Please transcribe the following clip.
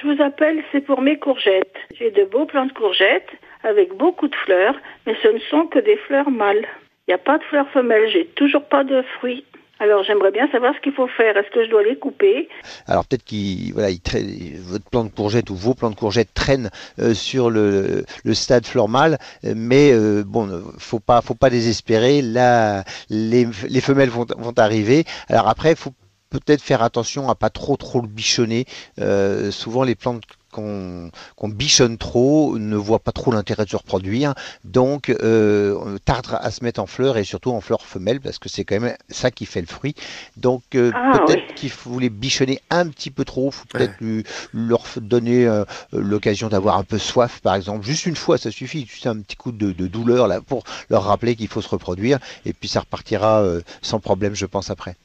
Je vous appelle, c'est pour mes courgettes. J'ai de beaux plants de courgettes avec beaucoup de fleurs, mais ce ne sont que des fleurs mâles. Il n'y a pas de fleurs femelles, j'ai toujours pas de fruits. Alors j'aimerais bien savoir ce qu'il faut faire. Est-ce que je dois les couper? Alors peut-être qu'il voilà, votre plant de courgette ou vos plants de courgette traînent euh, sur le, stade fleur mâle, mais euh, bon, faut pas faut pas désespérer. Là, les, les femelles vont, vont arriver. Alors après, faut peut-être faire attention à pas trop trop le bichonner. Euh, souvent les plantes qu'on qu'on bichonne trop ne voient pas trop l'intérêt de se reproduire, donc euh, on tarde à se mettre en fleurs et surtout en fleurs femelles parce que c'est quand même ça qui fait le fruit. Donc euh, Ah, peut-être oui. qu'il faut les bichonner un petit peu trop, faut peut-être lui- leur donner euh, l'occasion d'avoir un peu soif par exemple, juste une fois ça suffit, juste un petit coup de, de douleur là pour leur rappeler qu'il faut se reproduire et puis ça repartira euh, sans problème je pense après.